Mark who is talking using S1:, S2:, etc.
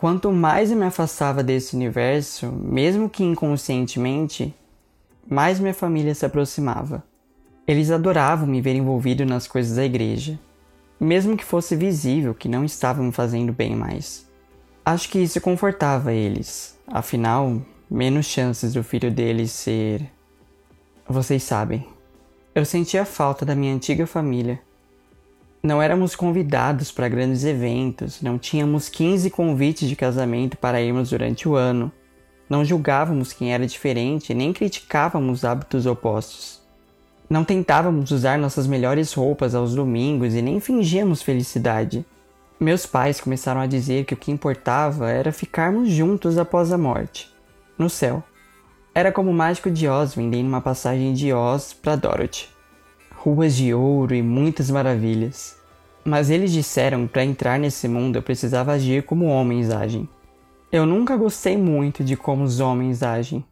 S1: Quanto mais eu me afastava desse universo, mesmo que inconscientemente, mais minha família se aproximava. Eles adoravam me ver envolvido nas coisas da igreja, mesmo que fosse visível que não estavam me fazendo bem mais. Acho que isso confortava eles, afinal, menos chances do filho deles ser. Vocês sabem. Eu sentia falta da minha antiga família. Não éramos convidados para grandes eventos, não tínhamos 15 convites de casamento para irmos durante o ano, não julgávamos quem era diferente nem criticávamos hábitos opostos. Não tentávamos usar nossas melhores roupas aos domingos e nem fingíamos felicidade. Meus pais começaram a dizer que o que importava era ficarmos juntos após a morte, no céu. Era como o mágico de Oz vendendo uma passagem de Oz para Dorothy. Ruas de ouro e muitas maravilhas. Mas eles disseram que para entrar nesse mundo eu precisava agir como homens agem. Eu nunca gostei muito de como os homens agem.